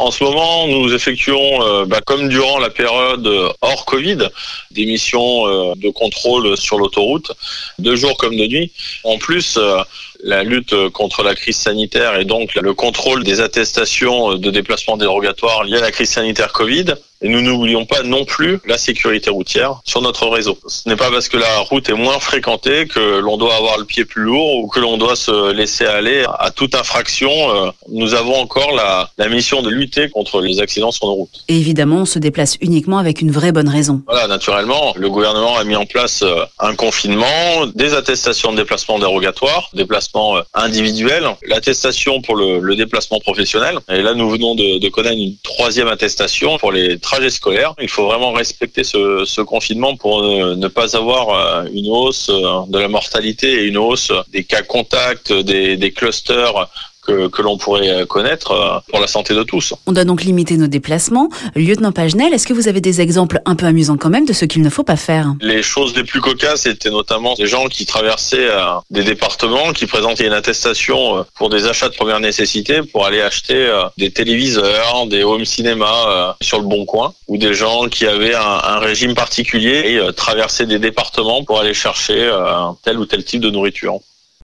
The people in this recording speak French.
En ce moment, nous effectuons, euh, bah, comme durant la période hors Covid, des missions euh, de contrôle sur l'autoroute, de jour comme de nuit. En plus, euh, la lutte contre la crise sanitaire et donc le contrôle des attestations de déplacement dérogatoire liées à la crise sanitaire Covid. Et nous n'oublions pas non plus la sécurité routière sur notre réseau. Ce n'est pas parce que la route est moins fréquentée que l'on doit avoir le pied plus lourd ou que l'on doit se laisser aller à toute infraction. Euh, nous avons encore la, la mission de lutter contre les accidents sur nos routes. Et évidemment, on se déplace uniquement avec une vraie bonne raison. Voilà, naturellement, le gouvernement a mis en place euh, un confinement, des attestations de déplacement dérogatoire, déplacement euh, individuel, l'attestation pour le, déplacement professionnel. Et là, nous venons de, connaître une troisième attestation pour les trajet scolaire. Il faut vraiment respecter ce, confinement pour ne, ne, pas avoir euh, une hausse euh, de la mortalité et une hausse des cas contacts, des clusters que, que l'on pourrait connaître euh, pour la santé de tous. On doit donc limiter nos déplacements. Lieutenant Pagenel, est-ce que vous avez des exemples un peu amusants quand même de ce qu'il ne faut pas faire? Les choses les plus cocasses étaient notamment des gens qui traversaient euh, des départements, qui présentaient une attestation euh, pour des achats de première nécessité pour aller acheter des téléviseurs, des home cinéma sur le bon coin, ou des gens qui avaient un, un régime particulier et traversaient des départements pour aller chercher tel ou tel type de nourriture.